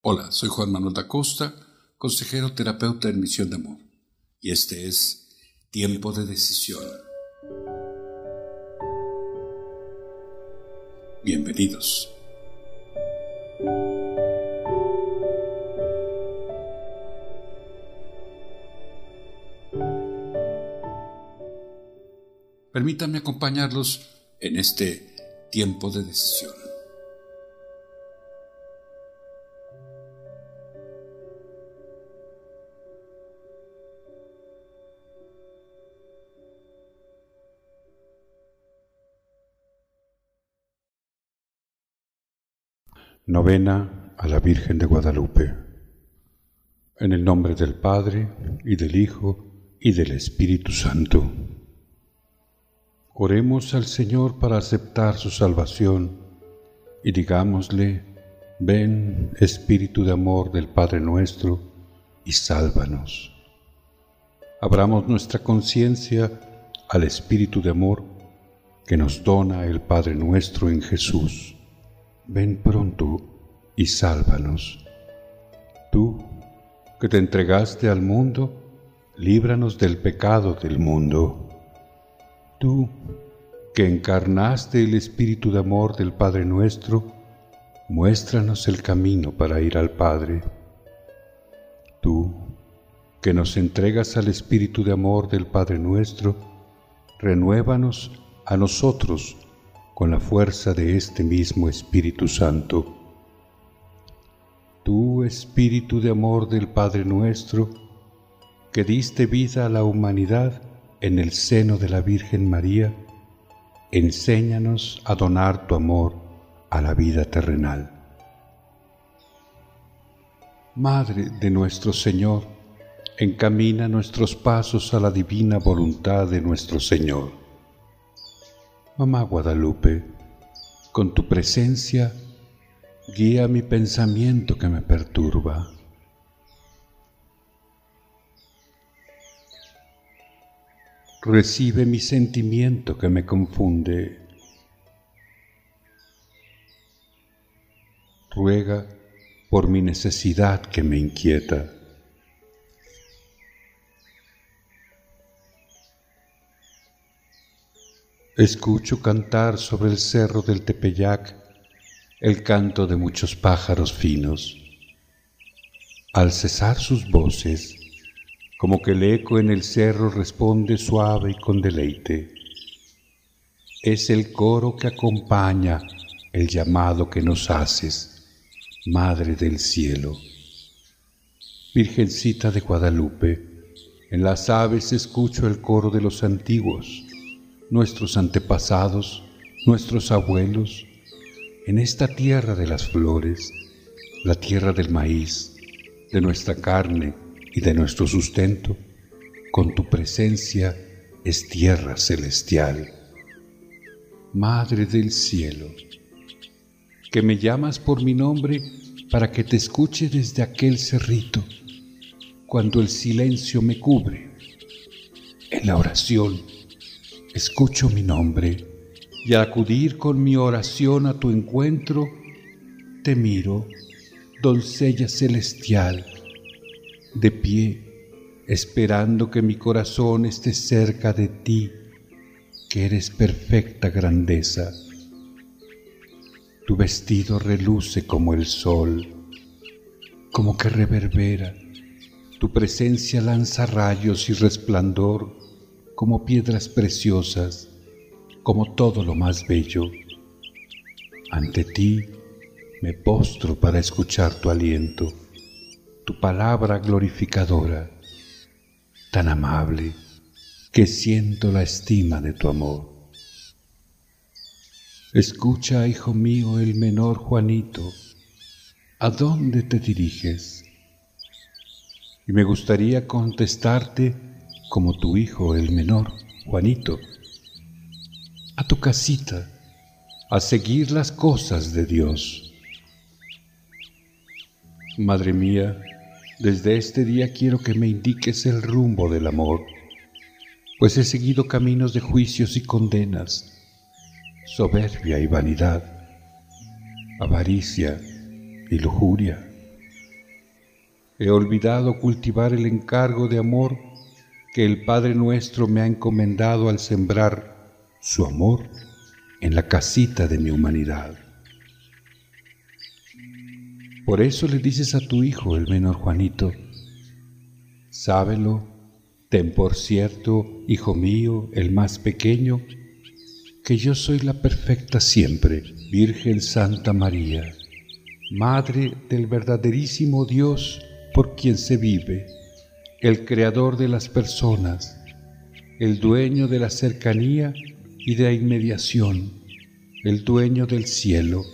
Hola, soy Juan Manuel da Costa, consejero terapeuta en Misión de Amor, y este es Tiempo de Decisión. Bienvenidos. Permítanme acompañarlos en este tiempo de decisión. Novena a la Virgen de Guadalupe. En el nombre del Padre, y del Hijo, y del Espíritu Santo. Oremos al Señor para aceptar su salvación y digámosle, ven Espíritu de amor del Padre nuestro, y sálvanos. Abramos nuestra conciencia al Espíritu de amor que nos dona el Padre nuestro en Jesús ven pronto y sálvanos. Tú, que te entregaste al mundo, líbranos del pecado del mundo. Tú, que encarnaste el Espíritu de amor del Padre nuestro, muéstranos el camino para ir al Padre. Tú, que nos entregas al Espíritu de amor del Padre nuestro, renuévanos a nosotros con la fuerza de este mismo Espíritu Santo. Tú, Espíritu de amor del Padre nuestro, que diste vida a la humanidad en el seno de la Virgen María, enséñanos a donar tu amor a la vida terrenal. Madre de nuestro Señor, encamina nuestros pasos a la divina voluntad de nuestro Señor Mamá Guadalupe, con tu presencia guía mi pensamiento que me perturba. Recibe mi sentimiento que me confunde. Ruega por mi necesidad que me inquieta. Escucho cantar sobre el cerro del Tepeyac el canto de muchos pájaros finos. Al cesar sus voces, como que el eco en el cerro responde suave y con deleite. Es el coro que acompaña el llamado que nos haces, Madre del Cielo. Virgencita de Guadalupe, en las aves escucho el coro de los antiguos nuestros antepasados, nuestros abuelos, en esta tierra de las flores, la tierra del maíz, de nuestra carne y de nuestro sustento, con tu presencia es tierra celestial. Madre del cielo, que me llamas por mi nombre para que te escuche desde aquel cerrito, cuando el silencio me cubre, en la oración escucho mi nombre y al acudir con mi oración a tu encuentro, te miro, doncella celestial, de pie, esperando que mi corazón esté cerca de ti, que eres perfecta grandeza. Tu vestido reluce como el sol, como que reverbera, tu presencia lanza rayos y resplandor como piedras preciosas, como todo lo más bello. Ante ti me postro para escuchar tu aliento, tu palabra glorificadora, tan amable que siento la estima de tu amor. Escucha, hijo mío, el menor Juanito, ¿a dónde te diriges? Y me gustaría contestarte como tu hijo el menor, Juanito, a tu casita, a seguir las cosas de Dios. Madre mía, desde este día quiero que me indiques el rumbo del amor, pues he seguido caminos de juicios y condenas, soberbia y vanidad, avaricia y lujuria, He olvidado cultivar el encargo de amor que el Padre nuestro me ha encomendado al sembrar su amor en la casita de mi humanidad. Por eso le dices a tu hijo, el menor Juanito, sábelo, ten por cierto, hijo mío, el más pequeño, que yo soy la perfecta siempre, Virgen Santa María, Madre del verdaderísimo Dios por quien se vive, el Creador de las personas, el dueño de la cercanía y de la inmediación, el dueño del cielo,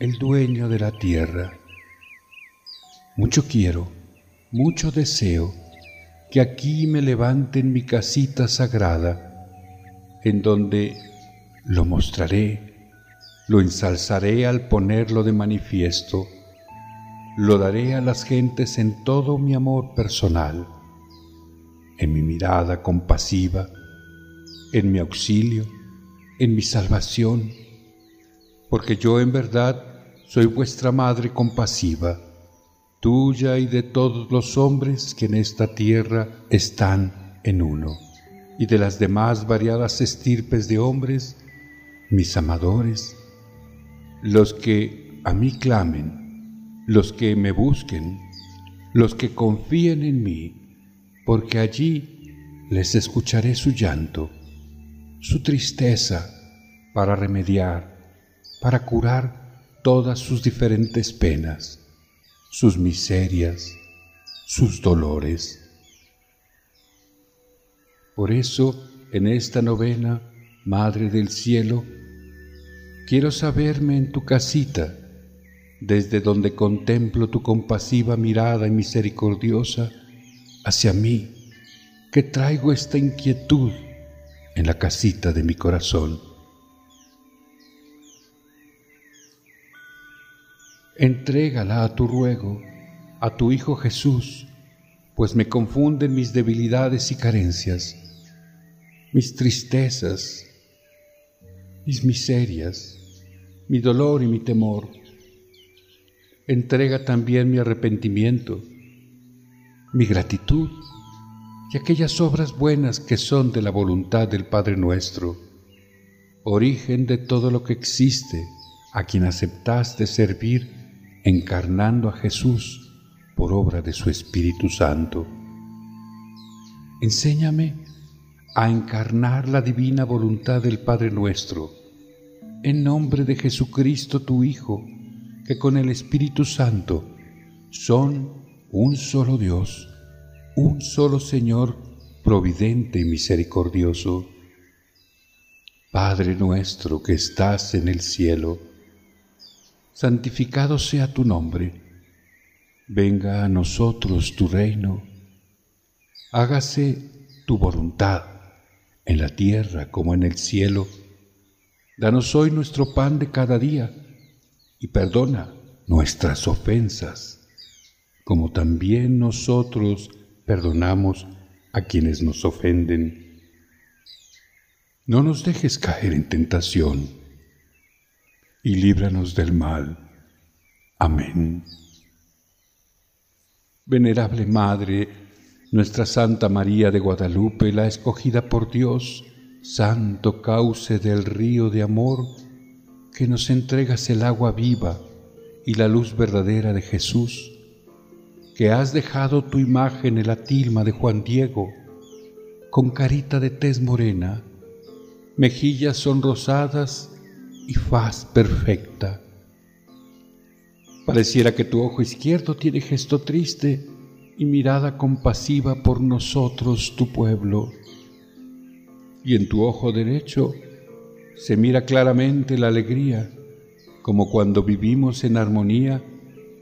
el dueño de la tierra. Mucho quiero, mucho deseo que aquí me levanten mi casita sagrada, en donde lo mostraré, lo ensalzaré al ponerlo de manifiesto, lo daré a las gentes en todo mi amor personal, en mi mirada compasiva, en mi auxilio, en mi salvación, porque yo en verdad soy vuestra madre compasiva, tuya y de todos los hombres que en esta tierra están en uno, y de las demás variadas estirpes de hombres, mis amadores, los que a mí clamen, los que me busquen, los que confíen en mí, porque allí les escucharé su llanto, su tristeza, para remediar, para curar todas sus diferentes penas, sus miserias, sus dolores. Por eso, en esta novena, Madre del Cielo, Quiero saberme en tu casita, desde donde contemplo tu compasiva mirada y misericordiosa hacia mí, que traigo esta inquietud en la casita de mi corazón. Entrégala a tu ruego, a tu Hijo Jesús, pues me confunden mis debilidades y carencias, mis tristezas, mis miserias, mi dolor y mi temor. Entrega también mi arrepentimiento, mi gratitud y aquellas obras buenas que son de la voluntad del Padre nuestro, origen de todo lo que existe, a quien aceptaste servir encarnando a Jesús por obra de su Espíritu Santo. Enséñame a encarnar la divina voluntad del Padre nuestro, en nombre de Jesucristo tu Hijo, que con el Espíritu Santo son un solo Dios, un solo Señor providente y misericordioso. Padre nuestro que estás en el cielo, santificado sea tu nombre, venga a nosotros tu reino, hágase tu voluntad en la tierra como en el cielo. Danos hoy nuestro pan de cada día y perdona nuestras ofensas, como también nosotros perdonamos a quienes nos ofenden. No nos dejes caer en tentación y líbranos del mal. Amén. Venerable Madre, nuestra Santa María de Guadalupe, la escogida por Dios, santo cauce del río de amor, que nos entregas el agua viva y la luz verdadera de Jesús, que has dejado tu imagen en la tilma de Juan Diego, con carita de tez morena, mejillas sonrosadas y faz perfecta. Pareciera que tu ojo izquierdo tiene gesto triste y mirada compasiva por nosotros, tu pueblo y en tu ojo derecho se mira claramente la alegría, como cuando vivimos en armonía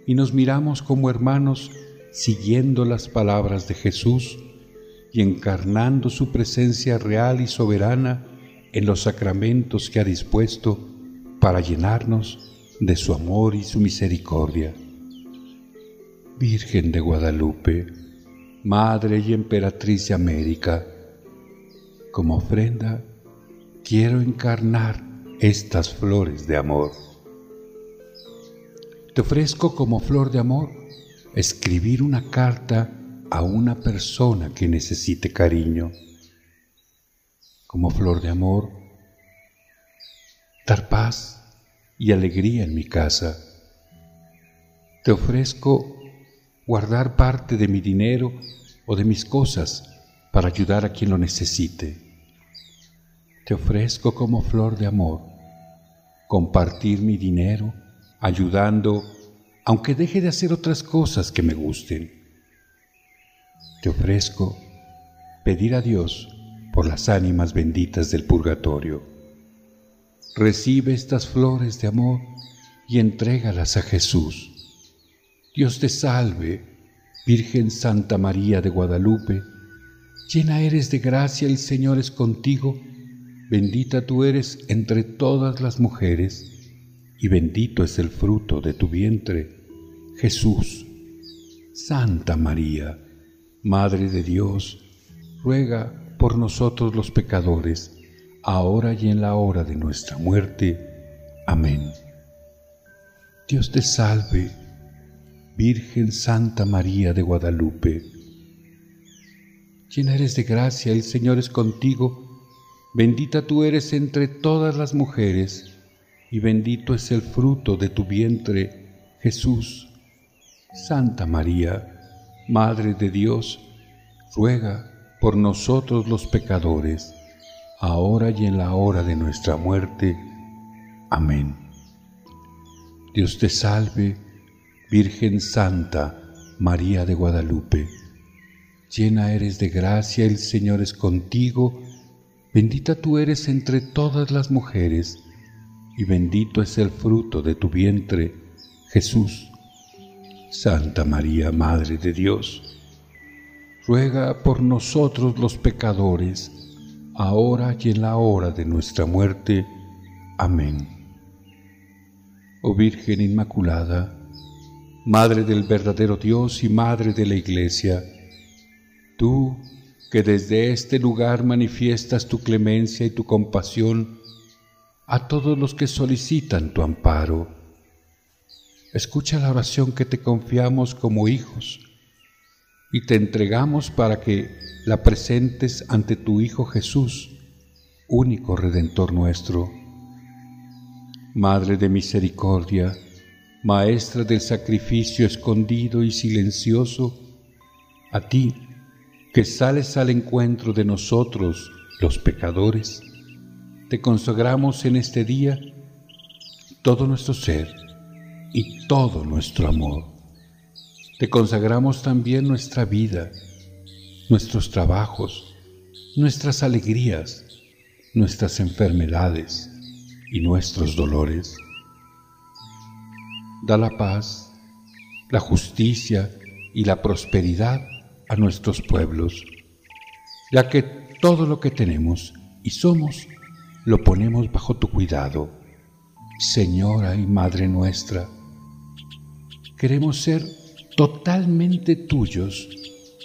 y nos miramos como hermanos siguiendo las palabras de Jesús y encarnando su presencia real y soberana en los sacramentos que ha dispuesto para llenarnos de su amor y su misericordia. Virgen de Guadalupe, Madre y Emperatriz de América, como ofrenda, quiero encarnar estas flores de amor. Te ofrezco como flor de amor escribir una carta a una persona que necesite cariño. Como flor de amor, dar paz y alegría en mi casa. Te ofrezco guardar parte de mi dinero o de mis cosas para ayudar a quien lo necesite. Te ofrezco como flor de amor compartir mi dinero ayudando aunque deje de hacer otras cosas que me gusten. Te ofrezco pedir a Dios por las ánimas benditas del purgatorio. Recibe estas flores de amor y entrégalas a Jesús. Dios te salve, Virgen Santa María de Guadalupe, llena eres de gracia, el Señor es contigo, bendita tú eres entre todas las mujeres, y bendito es el fruto de tu vientre, Jesús. Santa María, Madre de Dios, ruega por nosotros los pecadores, ahora y en la hora de nuestra muerte. Amén. Dios te salve, Virgen Santa María de Guadalupe. Llena eres de gracia, el Señor es contigo, bendita tú eres entre todas las mujeres, y bendito es el fruto de tu vientre, Jesús. Santa María, Madre de Dios, ruega por nosotros los pecadores, ahora y en la hora de nuestra muerte. Amén. Dios te salve, Virgen Santa, María de Guadalupe. Llena eres de gracia, el Señor es contigo, bendita tú eres entre todas las mujeres, y bendito es el fruto de tu vientre, Jesús. Santa María, Madre de Dios, ruega por nosotros los pecadores, ahora y en la hora de nuestra muerte. Amén. Oh Virgen Inmaculada, Madre del verdadero Dios y Madre de la Iglesia, tú que desde este lugar manifiestas tu clemencia y tu compasión a todos los que solicitan tu amparo, Escucha la oración que te confiamos como hijos y te entregamos para que la presentes ante tu Hijo Jesús, único Redentor nuestro. Madre de misericordia, Maestra del sacrificio escondido y silencioso, a ti que sales al encuentro de nosotros, los pecadores, te consagramos en este día todo nuestro ser y todo nuestro amor. Te consagramos también nuestra vida, nuestros trabajos, nuestras alegrías, nuestras enfermedades y nuestros dolores. Da la paz, la justicia y la prosperidad a nuestros pueblos, ya que todo lo que tenemos y somos lo ponemos bajo tu cuidado, Señora y Madre nuestra Queremos ser totalmente tuyos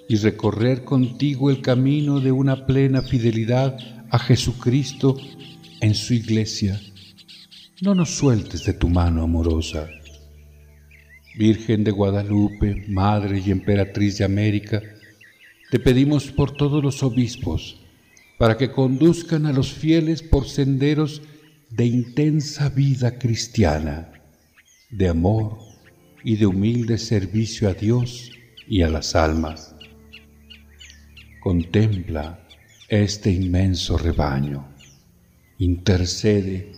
y recorrer contigo el camino de una plena fidelidad a Jesucristo en su iglesia. No nos sueltes de tu mano amorosa. Virgen de Guadalupe, Madre y Emperatriz de América, te pedimos por todos los obispos, para que conduzcan a los fieles por senderos de intensa vida cristiana, de amor, y de humilde servicio a Dios y a las almas. Contempla este inmenso rebaño. Intercede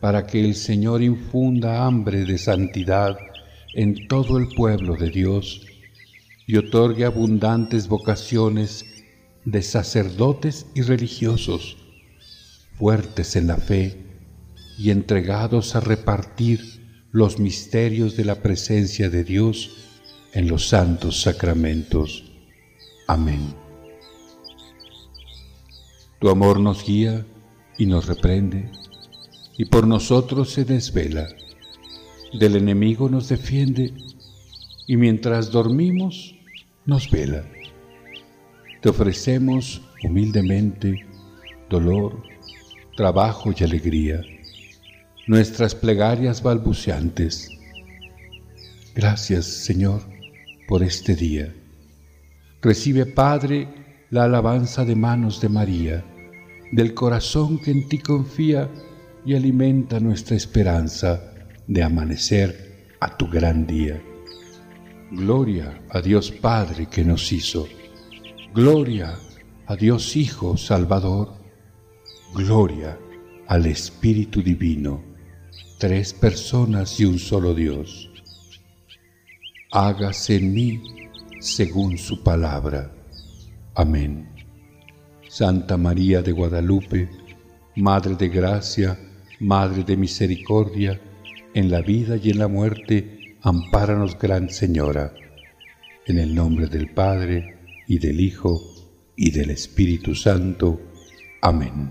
para que el Señor infunda hambre de santidad en todo el pueblo de Dios y otorgue abundantes vocaciones de sacerdotes y religiosos, fuertes en la fe y entregados a repartir los misterios de la presencia de Dios en los santos sacramentos. Amén. Tu amor nos guía y nos reprende, y por nosotros se desvela. Del enemigo nos defiende, y mientras dormimos nos vela. Te ofrecemos humildemente dolor, trabajo y alegría nuestras plegarias balbuceantes. Gracias, Señor, por este día. Recibe, Padre, la alabanza de manos de María, del corazón que en ti confía y alimenta nuestra esperanza de amanecer a tu gran día. Gloria a Dios Padre que nos hizo. Gloria a Dios Hijo Salvador. Gloria al Espíritu Divino, tres personas y un solo Dios. Hágase en mí según su palabra. Amén. Santa María de Guadalupe, Madre de Gracia, Madre de Misericordia, en la vida y en la muerte, ampáranos, Gran Señora. En el nombre del Padre, y del Hijo, y del Espíritu Santo. Amén.